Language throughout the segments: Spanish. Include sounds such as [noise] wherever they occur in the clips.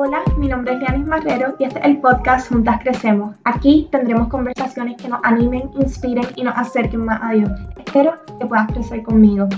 Hola, mi nombre es Lianis Marrero y este es el podcast Juntas Crecemos. Aquí tendremos conversaciones que nos animen, inspiren y nos acerquen más a Dios. Espero que puedas crecer conmigo.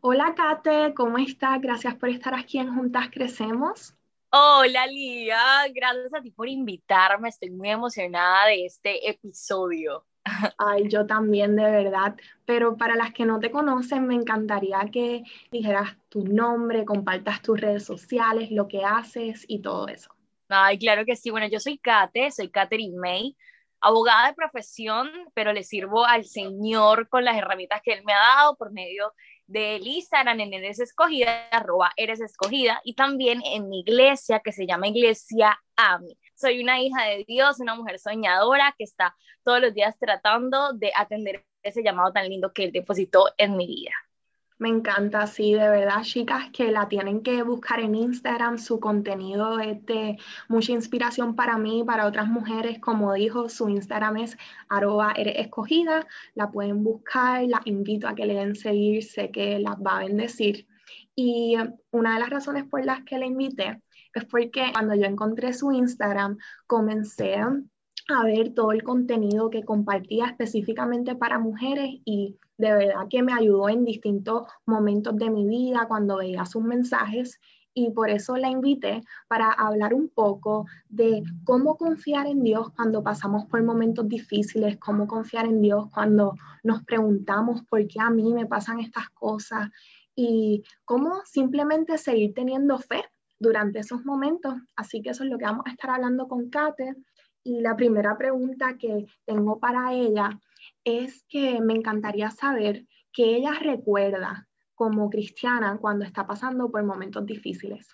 Hola Kate, ¿cómo estás? Gracias por estar aquí en Juntas Crecemos. Hola Lía, gracias a ti por invitarme. Estoy muy emocionada de este episodio. [laughs] Ay, yo también, de verdad. Pero para las que no te conocen, me encantaría que dijeras tu nombre, compartas tus redes sociales, lo que haces y todo eso. Ay, claro que sí. Bueno, yo soy Kate, soy Katherine May, abogada de profesión, pero le sirvo al Señor con las herramientas que Él me ha dado por medio del Instagram en Eres Escogida, arroba Eres Escogida, y también en mi iglesia que se llama Iglesia AMI soy una hija de Dios, una mujer soñadora que está todos los días tratando de atender ese llamado tan lindo que Él depositó en mi vida. Me encanta, sí, de verdad, chicas, que la tienen que buscar en Instagram. Su contenido es de mucha inspiración para mí para otras mujeres. Como dijo, su Instagram es arroba eres escogida. La pueden buscar, la invito a que le den seguir, sé que las va a bendecir. Y una de las razones por las que la invité es porque cuando yo encontré su Instagram, comencé a ver todo el contenido que compartía específicamente para mujeres y de verdad que me ayudó en distintos momentos de mi vida cuando veía sus mensajes. Y por eso la invité para hablar un poco de cómo confiar en Dios cuando pasamos por momentos difíciles, cómo confiar en Dios cuando nos preguntamos por qué a mí me pasan estas cosas y cómo simplemente seguir teniendo fe durante esos momentos. Así que eso es lo que vamos a estar hablando con Kate. Y la primera pregunta que tengo para ella es que me encantaría saber qué ella recuerda como cristiana cuando está pasando por momentos difíciles.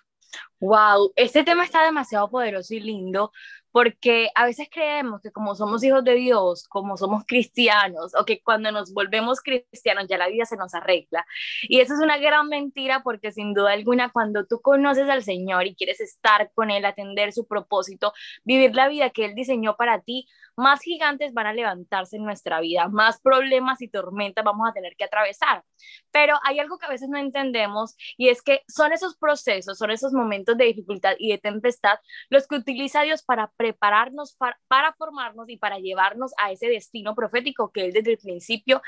Wow, este tema está demasiado poderoso y lindo porque a veces creemos que como somos hijos de Dios, como somos cristianos, o que cuando nos volvemos cristianos ya la vida se nos arregla. Y eso es una gran mentira porque sin duda alguna cuando tú conoces al Señor y quieres estar con Él, atender su propósito, vivir la vida que Él diseñó para ti, más gigantes van a levantarse en nuestra vida, más problemas y tormentas vamos a tener que atravesar. Pero hay algo que a veces no entendemos y es que son esos procesos, son esos momentos de dificultad y de tempestad los que utiliza Dios para prepararnos, para, formarnos y para llevarnos a ese destino profético que Él desde el principio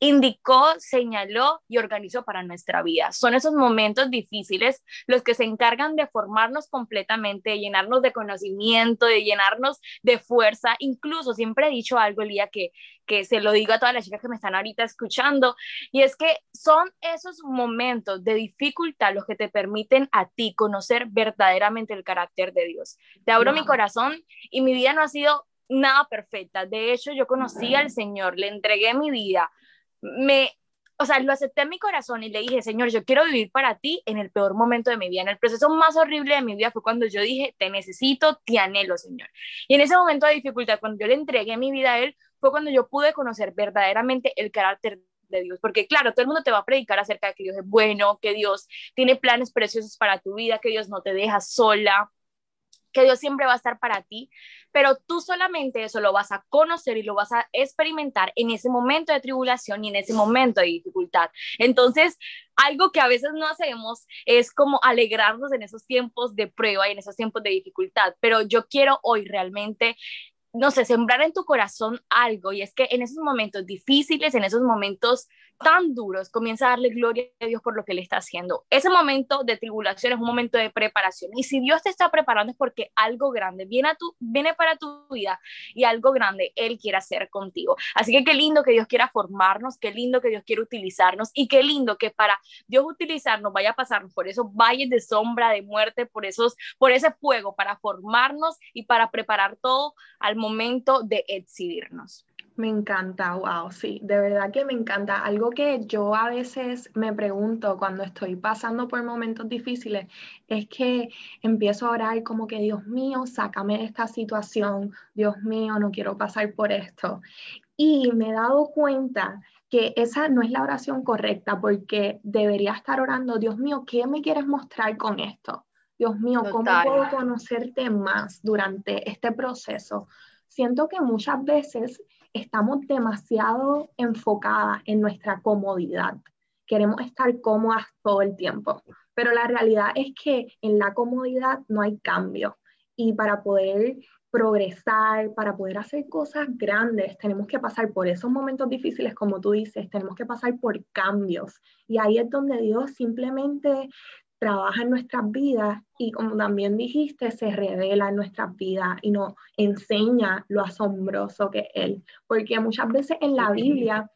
indicó, señaló y organizó para nuestra vida. Son esos momentos difíciles los que se encargan de formarnos completamente, de llenarnos de conocimiento, de llenarnos de fuerza. Incluso siempre he dicho algo, Elía, que, que se lo digo a todas las chicas que me están ahorita escuchando, y es que son esos momentos de dificultad los que te permiten a ti conocer verdaderamente el carácter de Dios. Te abro mi corazón y mi vida no ha sido nada perfecta. De hecho, yo conocí al Señor, le entregué mi vida, me, o sea, lo acepté en mi corazón y le dije, Señor, yo quiero vivir para ti en el peor momento de mi vida. En el proceso más horrible de mi vida fue cuando yo dije, te necesito, te anhelo, Señor. Y en ese momento de dificultad, cuando yo le entregué mi vida a Él, fue cuando yo pude conocer verdaderamente el carácter de Dios, porque claro, todo el mundo te va a predicar acerca de que Dios es bueno, que Dios tiene planes preciosos para tu vida, que Dios no te deja sola, que Dios siempre va a estar para ti, pero tú solamente eso lo vas a conocer y lo vas a experimentar en ese momento de tribulación y en ese momento de dificultad. Entonces, algo que a veces no hacemos es como alegrarnos en esos tiempos de prueba y en esos tiempos de dificultad, pero yo quiero hoy realmente no sé, sembrar en tu corazón algo y es que en esos momentos difíciles, en esos momentos tan duros, comienza a darle gloria a Dios por lo que le está haciendo. Ese momento de tribulación es un momento de preparación. Y si Dios te está preparando es porque algo grande viene, a tu, viene para tu vida y algo grande Él quiere hacer contigo. Así que qué lindo que Dios quiera formarnos, qué lindo que Dios quiera utilizarnos y qué lindo que para Dios utilizarnos vaya a pasarnos por esos valles de sombra, de muerte, por, esos, por ese fuego, para formarnos y para preparar todo al momento de exhibirnos. Me encanta, wow, sí, de verdad que me encanta. Algo que yo a veces me pregunto cuando estoy pasando por momentos difíciles es que empiezo a orar como que, Dios mío, sácame de esta situación, Dios mío, no quiero pasar por esto. Y me he dado cuenta que esa no es la oración correcta porque debería estar orando, Dios mío, ¿qué me quieres mostrar con esto? Dios mío, ¿cómo puedo conocerte más durante este proceso? Siento que muchas veces estamos demasiado enfocadas en nuestra comodidad. Queremos estar cómodas todo el tiempo. pero la realidad es que en la comodidad no hay cambio y para poder progresar, para poder hacer cosas grandes, tenemos que pasar por esos momentos difíciles, como tú dices, tenemos que pasar por cambios. Y ahí es donde Dios simplemente trabaja en nuestras vidas y como también dijiste, se revela en nuestras vidas y nos enseña lo asombroso que es Él. Porque muchas veces en la Biblia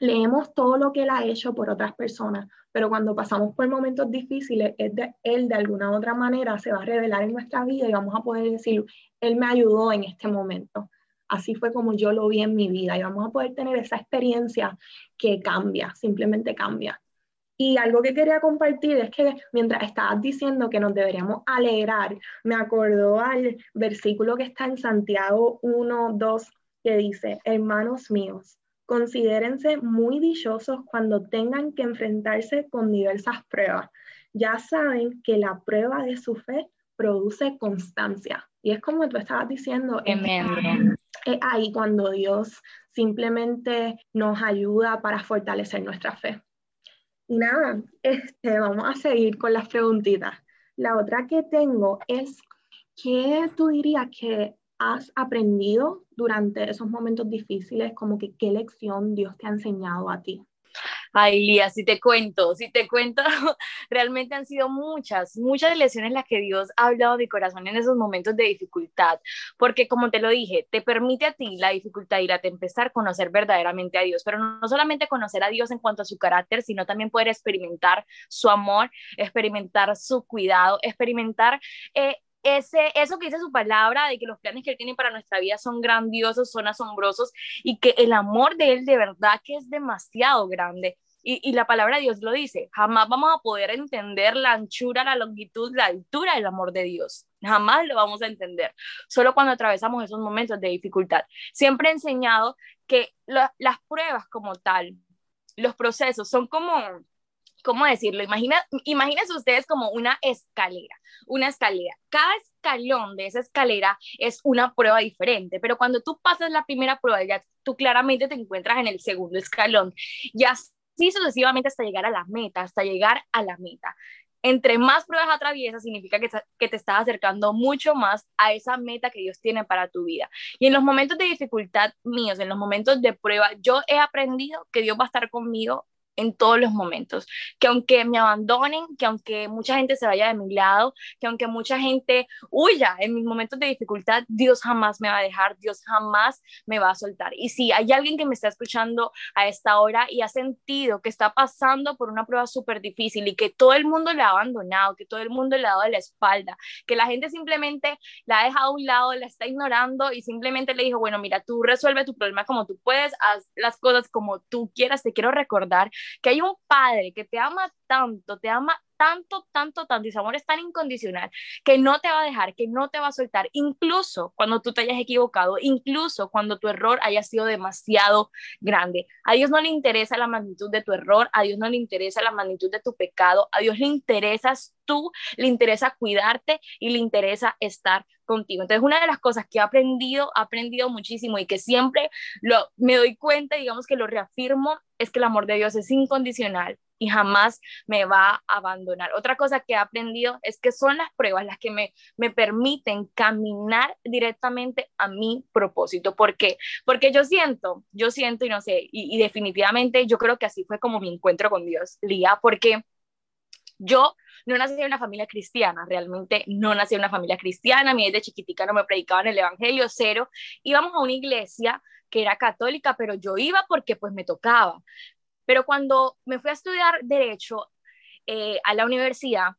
leemos todo lo que Él ha hecho por otras personas, pero cuando pasamos por momentos difíciles, es de, Él de alguna u otra manera se va a revelar en nuestra vida y vamos a poder decir, Él me ayudó en este momento. Así fue como yo lo vi en mi vida y vamos a poder tener esa experiencia que cambia, simplemente cambia. Y algo que quería compartir es que mientras estabas diciendo que nos deberíamos alegrar, me acordó al versículo que está en Santiago 1, 2, que dice, hermanos míos, considérense muy dichosos cuando tengan que enfrentarse con diversas pruebas. Ya saben que la prueba de su fe produce constancia. Y es como tú estabas diciendo, es ahí cuando Dios simplemente nos ayuda para fortalecer nuestra fe. Y nada, este, vamos a seguir con las preguntitas. La otra que tengo es, ¿qué tú dirías que has aprendido durante esos momentos difíciles? Como que qué lección Dios te ha enseñado a ti. Ay, Lía, si te cuento, si te cuento, [laughs] realmente han sido muchas, muchas lecciones las que Dios ha hablado de corazón en esos momentos de dificultad, porque como te lo dije, te permite a ti la dificultad y la tempestad conocer verdaderamente a Dios, pero no solamente conocer a Dios en cuanto a su carácter, sino también poder experimentar su amor, experimentar su cuidado, experimentar eh, ese, eso que dice su palabra, de que los planes que Él tiene para nuestra vida son grandiosos, son asombrosos y que el amor de Él de verdad que es demasiado grande. Y, y, la palabra de Dios lo dice, jamás vamos a poder entender la anchura, la longitud, la altura del amor de Dios. Jamás lo vamos a entender, solo cuando atravesamos esos momentos de dificultad. Siempre he enseñado que las pruebas como tal, los procesos son como ¿cómo decirlo? Imagina, imagínense ustedes como una escalera, una escalera. Cada escalón de esa escalera es una prueba diferente, pero cuando tú pasas la primera prueba, ya tú claramente te encuentras en el segundo escalón y así sucesivamente hasta llegar a la meta, hasta llegar a la meta. Entre más pruebas atraviesas significa que, que te estás acercando mucho más a esa meta que Dios tiene para tu vida. Y en los momentos de dificultad míos, en los momentos de prueba, yo he aprendido que Dios va a estar conmigo en todos los momentos. Que aunque me abandonen, que aunque mucha gente se vaya de mi lado, que aunque mucha gente huya en mis momentos de dificultad, Dios jamás me va a dejar, Dios jamás me va a soltar. Y si hay alguien que me está escuchando a esta hora y ha sentido que está pasando por una prueba súper difícil y que todo el mundo le ha abandonado, que todo el mundo le ha dado la espalda, que la gente simplemente la ha dejado a un lado, la está ignorando y simplemente le dijo, bueno, mira, tú resuelve tu problema como tú puedes, haz las cosas como tú quieras, te quiero recordar que hay un padre que te ama tanto, te ama tanto, tanto, tanto, y su amor es tan incondicional que no te va a dejar, que no te va a soltar, incluso cuando tú te hayas equivocado, incluso cuando tu error haya sido demasiado grande. A Dios no le interesa la magnitud de tu error, a Dios no le interesa la magnitud de tu pecado, a Dios le interesas tú, le interesa cuidarte y le interesa estar contigo. Entonces, una de las cosas que he aprendido, he aprendido muchísimo y que siempre lo, me doy cuenta, digamos que lo reafirmo, es que el amor de Dios es incondicional y jamás me va a abandonar. Otra cosa que he aprendido es que son las pruebas las que me, me permiten caminar directamente a mi propósito. ¿Por qué? Porque yo siento, yo siento y no sé, y, definitivamente yo creo que así fue como mi encuentro con Dios, Lía, porque yo no nací en una familia cristiana, realmente no nací en una familia cristiana, a mí desde chiquitica no me predicaban el Evangelio, cero. Íbamos a una iglesia que era católica, pero yo iba porque pues me tocaba. Pero cuando me fui a estudiar derecho eh, a la universidad,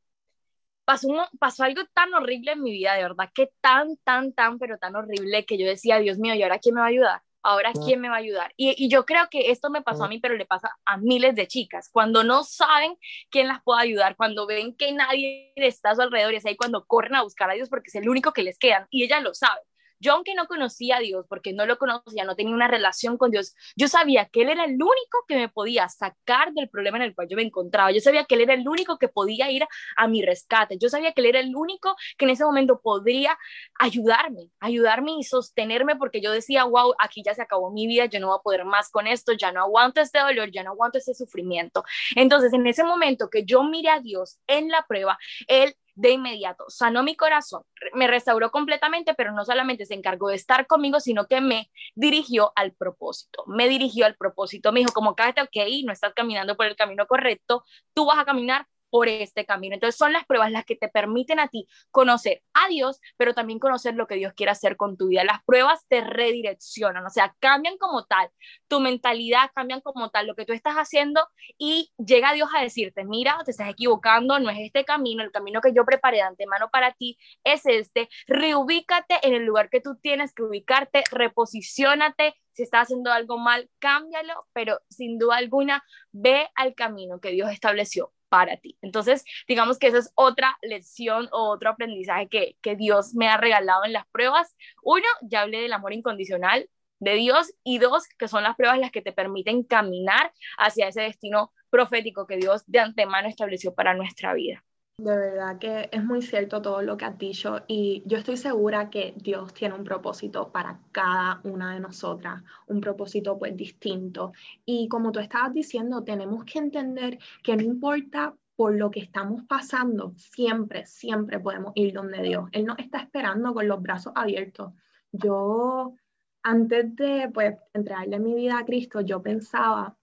pasó, pasó algo tan horrible en mi vida, de verdad, que tan, tan, tan, pero tan horrible que yo decía, Dios mío, ¿y ahora quién me va a ayudar? Ahora, ¿quién me va a ayudar? Y, y, yo creo que esto me pasó a mí, pero le pasa a miles de chicas. Cuando no saben quién las puede ayudar, cuando ven que nadie está a su alrededor, y es ahí cuando corren a buscar a Dios porque es el único que les quedan y ellas lo saben Yo aunque no conocía a Dios, porque no lo conocía, no tenía una relación con Dios, yo sabía que Él era el único que me podía sacar del problema en el cual yo me encontraba. Yo sabía que Él era el único que podía ir a mi rescate. Yo sabía que Él era el único que en ese momento podría ayudarme, ayudarme y sostenerme porque yo decía, wow, aquí ya se acabó mi vida, yo no voy a poder más con esto, ya no aguanto este dolor, ya no aguanto ese sufrimiento. Entonces, en ese momento que yo mire a Dios en la prueba, Él de inmediato sanó mi corazón, me restauró completamente, pero no solamente se encargó de estar conmigo, sino que me dirigió al propósito, me dirigió al propósito, me dijo como, cállate, ok, no estás caminando por el camino correcto, tú vas a caminar por este camino. Entonces son las pruebas las que te permiten a ti conocer Dios, pero también conocer lo que Dios quiere hacer con tu vida. Las pruebas te redireccionan, o sea, cambian como tal, tu mentalidad cambian como tal, lo que tú estás haciendo y llega Dios a decirte, mira, te estás equivocando, no es este camino, el camino que yo preparé de antemano para ti es este, reubícate en el lugar que tú tienes que ubicarte, reposiciónate, si estás haciendo algo mal, cámbialo, pero sin duda alguna, ve al camino que Dios estableció para ti. Entonces, digamos que esa es otra lección o otro aprendizaje que, que Dios me ha regalado en las pruebas. Uno, ya hablé del amor incondicional de Dios y dos, que son las pruebas las que te permiten caminar hacia ese destino profético que Dios de antemano estableció para nuestra vida. De verdad que es muy cierto todo lo que has dicho y yo estoy segura que Dios tiene un propósito para cada una de nosotras, un propósito pues distinto. Y como tú estabas diciendo, tenemos que entender que no importa por lo que estamos pasando, siempre, siempre podemos ir donde Dios. Él nos está esperando con los brazos abiertos. Yo, antes de pues entregarle mi vida a Cristo, yo pensaba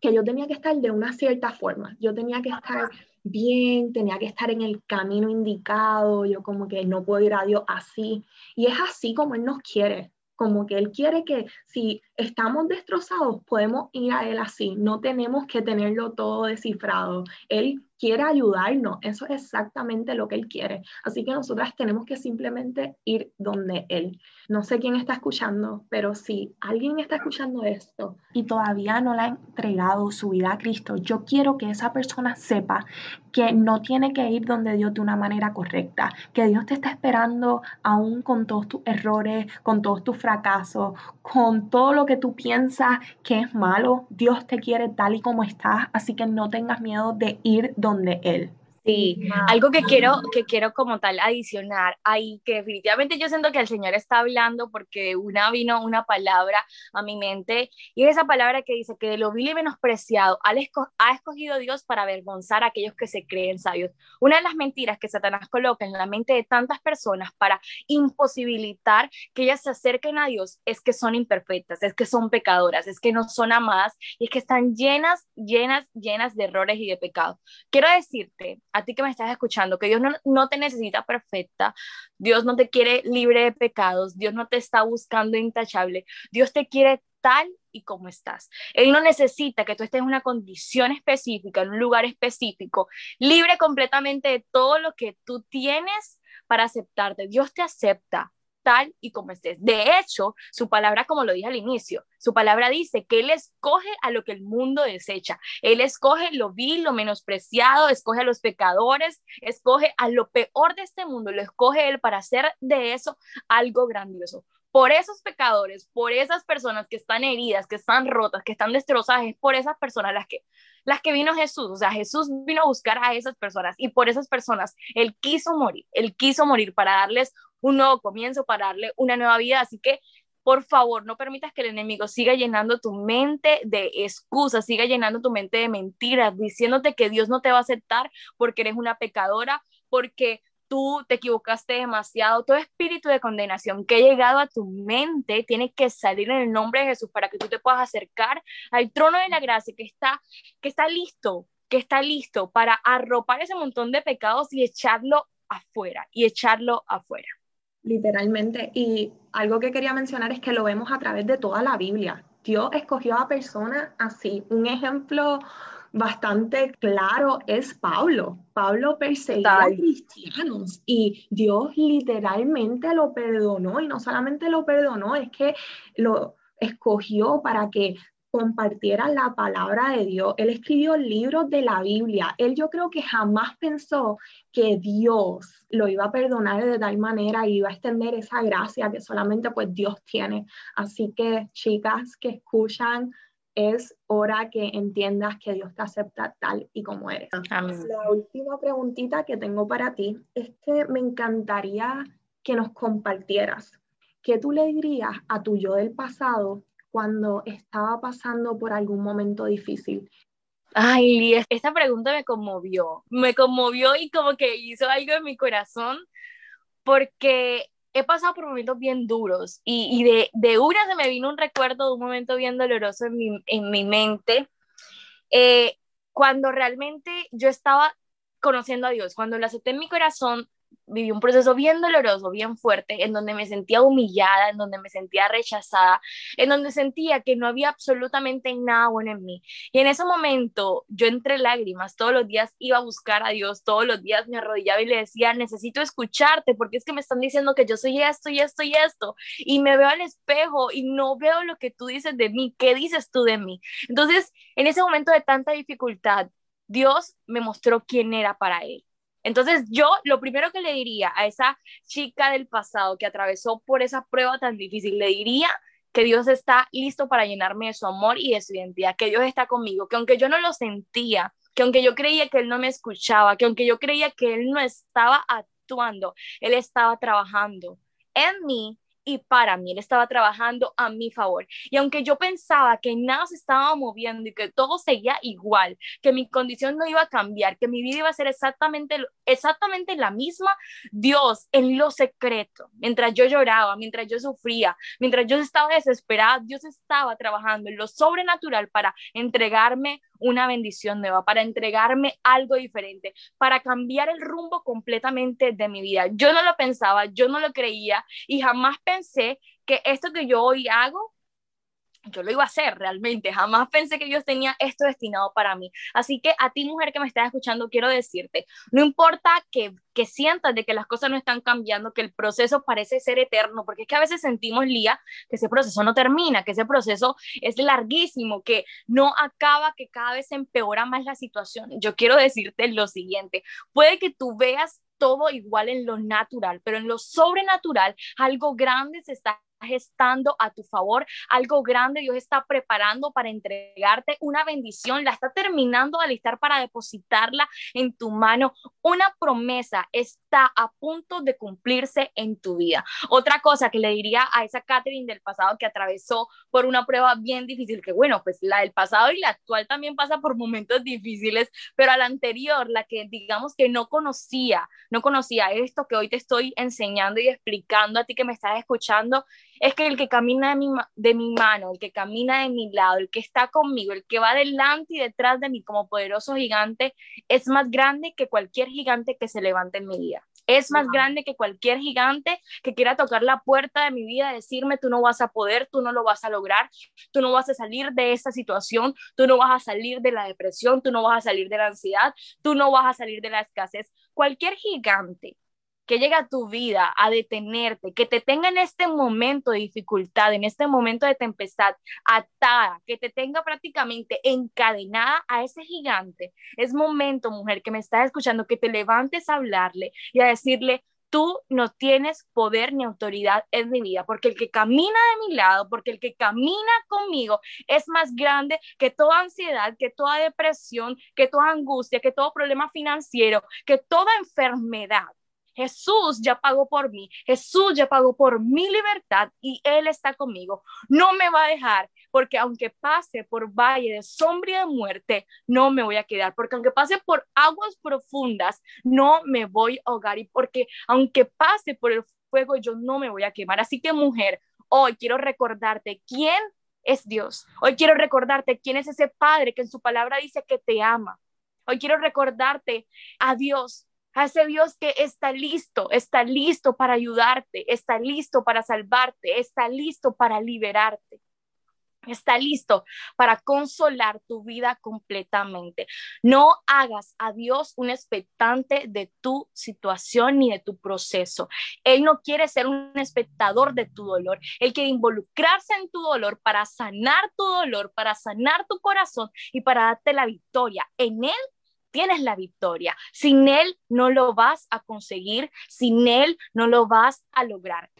que yo tenía que estar de una cierta forma. Yo tenía que estar bien, tenía que estar en el camino indicado, yo como que no puedo ir a Dios así. Y es así como Él nos quiere, como que Él quiere que si estamos destrozados, podemos ir a Él así, no tenemos que tenerlo todo descifrado. Él quiere ayudarnos, eso es exactamente lo que Él quiere. Así que nosotras tenemos que simplemente ir donde Él. No sé quién está escuchando, pero si alguien está escuchando esto y todavía no le ha entregado su vida a Cristo, yo quiero que esa persona sepa que no tiene que ir donde Dios de una manera correcta, que Dios te está esperando aún con todos tus errores, con todos tus fracasos, con todo lo que tú piensas que es malo. Dios te quiere tal y como estás, así que no tengas miedo de ir donde él. Sí, algo que quiero, que quiero como tal adicionar ahí, que definitivamente yo siento que el Señor está hablando porque una vino una palabra a mi mente y es esa palabra que dice que de lo vil y menospreciado ha escogido Dios para avergonzar a aquellos que se creen sabios. Una de las mentiras que Satanás coloca en la mente de tantas personas para imposibilitar que ellas se acerquen a Dios es que son imperfectas, es que son pecadoras, es que no son amadas y es que están llenas, llenas, llenas de errores y de pecados. Quiero decirte, a ti que me estás escuchando, que Dios no, te necesita perfecta, Dios no te quiere libre de pecados, Dios no te está buscando intachable, Dios te quiere tal y como estás. Él no necesita que tú estés en una condición específica, en un lugar específico, libre completamente de todo lo que tú tienes para aceptarte. Dios te acepta tal y como estés. De hecho, su palabra, como lo dije al inicio, su palabra dice que Él escoge a lo que el mundo desecha. Él escoge lo vil, lo menospreciado, escoge a los pecadores, escoge a lo peor de este mundo, lo escoge Él para hacer de eso algo grandioso. Por esos pecadores, por esas personas que están heridas, que están rotas, que están destrozadas, es por esas personas las que, las que vino Jesús. O sea, Jesús vino a buscar a esas personas y por esas personas Él quiso morir. Él quiso morir para darles un nuevo comienzo, para darle una nueva vida. Así que, por favor, no permitas que el enemigo siga llenando tu mente de excusas, siga llenando tu mente de mentiras, diciéndote que Dios no te va a aceptar porque eres una pecadora, porque tú te equivocaste demasiado, todo espíritu de condenación que ha llegado a tu mente tiene que salir en el nombre de Jesús para que tú te puedas acercar al trono de la gracia que está, que está listo, que está listo para arropar ese montón de pecados y echarlo afuera, y echarlo afuera. Literalmente. Y algo que quería mencionar es que lo vemos a través de toda la Biblia. Dios escogió a personas así. Un ejemplo bastante claro es Pablo. Pablo perseguía a cristianos y Dios literalmente lo perdonó y no solamente lo perdonó, es que lo escogió para que compartiera la palabra de Dios. Él escribió libros de la Biblia. Él yo creo que jamás pensó que Dios lo iba a perdonar de tal manera y iba a extender esa gracia que solamente pues Dios tiene. Así que chicas que escuchan, es hora que entiendas que Dios te acepta tal y como eres. La última preguntita que tengo para ti es que me encantaría que nos compartieras. ¿Qué tú le dirías a tu yo del pasado cuando estaba pasando por algún momento difícil? Ay, esta pregunta me conmovió, me conmovió y como que hizo algo en mi corazón, porque he pasado por momentos bien duros y, de, de, una se me vino un recuerdo de un momento bien doloroso en mi, en mi mente, eh, cuando realmente yo estaba conociendo a Dios, cuando lo acepté en mi corazón, viví un proceso bien doloroso, bien fuerte, en donde me sentía humillada, en donde me sentía rechazada, en donde sentía que no había absolutamente nada bueno en mí. Y en ese momento, yo entre lágrimas, todos los días iba a buscar a Dios, todos los días me arrodillaba y le decía, necesito escucharte, porque es que me están diciendo que yo soy esto y esto y esto, y me veo al espejo y no veo lo que tú dices de mí, ¿qué dices tú de mí? Entonces, en ese momento de tanta dificultad, Dios me mostró quién era para él. Entonces yo lo primero que le diría a esa chica del pasado que atravesó por esa prueba tan difícil, le diría que Dios está listo para llenarme de su amor y de su identidad, que Dios está conmigo, que aunque yo no lo sentía, que aunque yo creía que Él no me escuchaba, que aunque yo creía que Él no estaba actuando, Él estaba trabajando en mí y para mí, él estaba trabajando a mi favor. Y aunque yo pensaba que nada se estaba moviendo y que todo seguía igual, que mi condición no iba a cambiar, que mi vida iba a ser exactamente, exactamente la misma, Dios en lo secreto, mientras yo lloraba, mientras yo sufría, mientras yo estaba desesperada, Dios estaba trabajando en lo sobrenatural para entregarme una bendición nueva, para entregarme algo diferente, para cambiar el rumbo completamente de mi vida. Yo no lo pensaba, yo no lo creía y jamás pensé que esto que yo hoy hago yo lo iba a hacer realmente. Jamás pensé que Dios tenía esto destinado para mí. Así que a ti, mujer que me estás escuchando, quiero decirte, no importa que, que sientas de que las cosas no están cambiando, que el proceso parece ser eterno, porque es que a veces sentimos, Lía, que ese proceso no termina, que ese proceso es larguísimo, que no acaba, que cada vez se empeora más la situación. Yo quiero decirte lo siguiente, puede que tú veas todo igual en lo natural, pero en lo sobrenatural algo grande se está gestando a tu favor, algo grande Dios está preparando para entregarte una bendición, la está terminando de alistar para depositarla en tu mano. Una promesa está a punto de cumplirse en tu vida. Otra cosa que le diría a esa Catherine del pasado que atravesó por una prueba bien difícil, que bueno, pues la del pasado y la actual también pasa por momentos difíciles, pero a la anterior, la que digamos que no conocía, no conocía esto que hoy te estoy enseñando y explicando a ti que me estás escuchando, es que el que camina de mi, de mi mano, el que camina de mi lado, el que está conmigo, el que va delante y detrás de mí como poderoso gigante, es más grande que cualquier gigante que se levante en mi vida. Es más grande que cualquier gigante que quiera tocar la puerta de mi vida, decirme, tú no vas a poder, tú no lo vas a lograr, tú no vas a salir de esta situación, tú no vas a salir de la depresión, tú no vas a salir de la ansiedad, tú no vas a salir de la escasez. Cualquier gigante que llegue a tu vida a detenerte, que te tenga en este momento de dificultad, en este momento de tempestad, atada, que te tenga prácticamente encadenada a ese gigante. Es momento, mujer, que me estás escuchando, que te levantes a hablarle y a decirle, tú no tienes poder ni autoridad en mi vida, porque el que camina de mi lado, porque el que camina conmigo es más grande que toda ansiedad, que toda depresión, que toda angustia, que todo problema financiero, que toda enfermedad. Jesús ya pagó por mí, Jesús ya pagó por mi libertad y Él está conmigo. No me va a dejar, porque aunque pase por valle de sombra y de muerte, no me voy a quedar, porque aunque pase por aguas profundas, no me voy a ahogar y porque aunque pase por el fuego, yo no me voy a quemar. Así que mujer, hoy quiero recordarte quién es Dios. Hoy quiero recordarte quién es ese Padre que en su palabra dice que te ama. Hoy quiero recordarte a Dios a ese Dios que está listo, está listo para ayudarte, está listo para salvarte, está listo para liberarte. está listo para consolar tu vida completamente. No hagas a Dios un expectante de tu situación ni de tu proceso. Él no quiere ser un espectador de tu dolor. Él quiere involucrarse en tu dolor para sanar tu dolor, para sanar tu corazón y para darte la victoria. En Él tienes la victoria. Sin Él no lo vas a conseguir, sin Él no lo vas a lograr.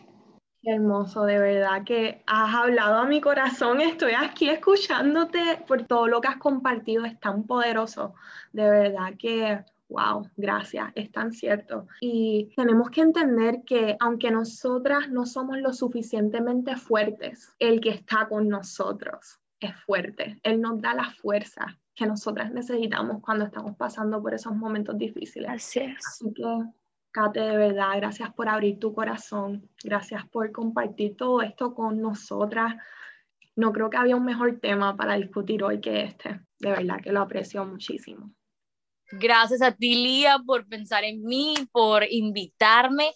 Hermoso, de verdad que has hablado a mi corazón. Estoy aquí escuchándote por todo lo que has compartido. Es tan poderoso. De verdad que, wow, gracias. Es tan cierto. Y tenemos que entender que aunque nosotras no somos lo suficientemente fuertes, el que está con nosotros es fuerte. Él nos da la fuerza que nosotras necesitamos cuando estamos pasando por esos momentos difíciles. Así es. Así que Kate, de verdad, gracias por abrir tu corazón, gracias por compartir todo esto con nosotras. No creo que había un mejor tema para discutir hoy que este. De verdad que lo aprecio muchísimo. Gracias a ti, Lía, por pensar en mí, por invitarme.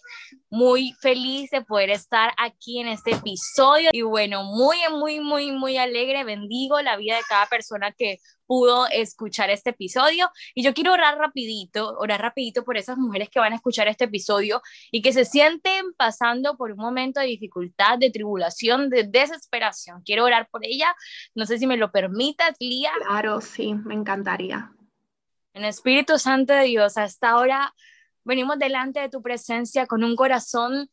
Muy feliz de poder estar aquí en este episodio. Y bueno, muy, muy, muy, muy alegre. Bendigo la vida de cada persona que pudo escuchar este episodio. Y yo quiero orar rapidito, orar rapidito por esas mujeres que van a escuchar este episodio y que se sienten pasando por un momento de dificultad, de tribulación, de desesperación. Quiero orar por ella. No sé si me lo permitas, Lía. Claro, sí, me encantaría. En Espíritu Santo de Dios, hasta ahora venimos delante de tu presencia con un corazón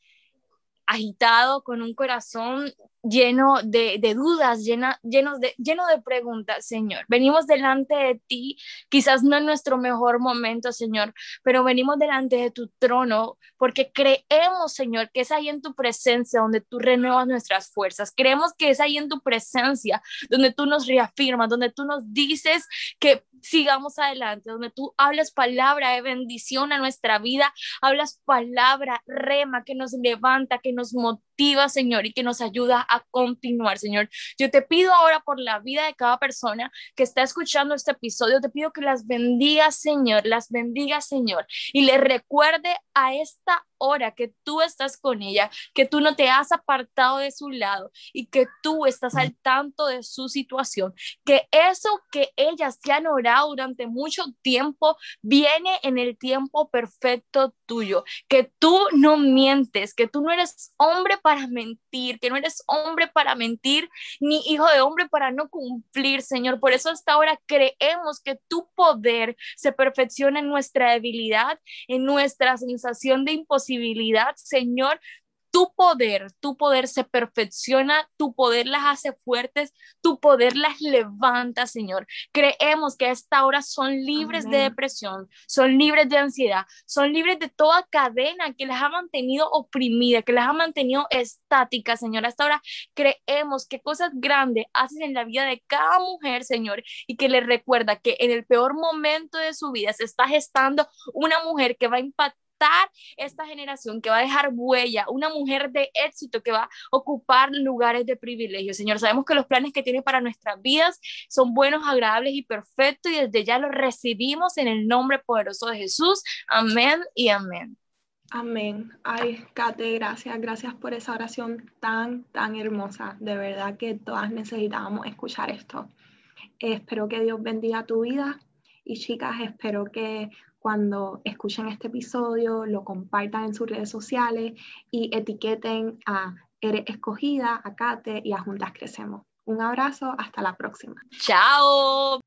agitado, con un corazón lleno de, dudas, llena, lleno, de, lleno de preguntas, Señor. Venimos delante de ti, quizás no en nuestro mejor momento, Señor, pero venimos delante de tu trono porque creemos, Señor, que es ahí en tu presencia donde tú renuevas nuestras fuerzas. Creemos que es ahí en tu presencia donde tú nos reafirmas, donde tú nos dices que sigamos adelante, donde tú hablas palabra de bendición a nuestra vida, hablas palabra rema que nos levanta, que nos motiva, Señor, y que nos ayuda a continuar, Señor. Yo te pido ahora por la vida de cada persona que está escuchando este episodio, te pido que las bendiga, Señor, las bendiga, Señor, y le recuerde a esta hora que tú estás con ella, que tú no te has apartado de su lado y que tú estás al tanto de su situación, que eso que ellas te han orado durante mucho tiempo viene en el tiempo perfecto tuyo, que tú no mientes, que tú no eres hombre para mentir, que no eres hombre para mentir, ni hijo de hombre para no cumplir, Señor. Por eso hasta ahora creemos que tu poder se perfecciona en nuestra debilidad, en nuestra sensación de imposibilidad Señor, tu poder, tu poder se perfecciona, tu poder las hace fuertes, tu poder las levanta, Señor. Creemos que a esta hora son libres de depresión, son libres de ansiedad, son libres de toda cadena que las ha mantenido oprimidas, que las ha mantenido estáticas, Señor. Hasta ahora creemos que cosas grandes haces en la vida de cada mujer, Señor, y que le recuerda que en el peor momento de su vida se está gestando una mujer que va a impactar esta generación, que va a dejar huella, una mujer de éxito que va a ocupar lugares de privilegio. Señor, sabemos que los planes que tiene para nuestras vidas son buenos, agradables y perfectos y desde ya los recibimos en el nombre poderoso de Jesús. Amén y amén. Amén. Ay, Kate, gracias, gracias por esa oración tan, tan hermosa. De verdad que todas necesitábamos escuchar esto. espero que Dios bendiga tu vida y chicas, espero que cuando escuchen este episodio, lo compartan en sus redes sociales y etiqueten a Eres Escogida, a Kate y a Juntas Crecemos. Un abrazo, hasta la próxima. Chao.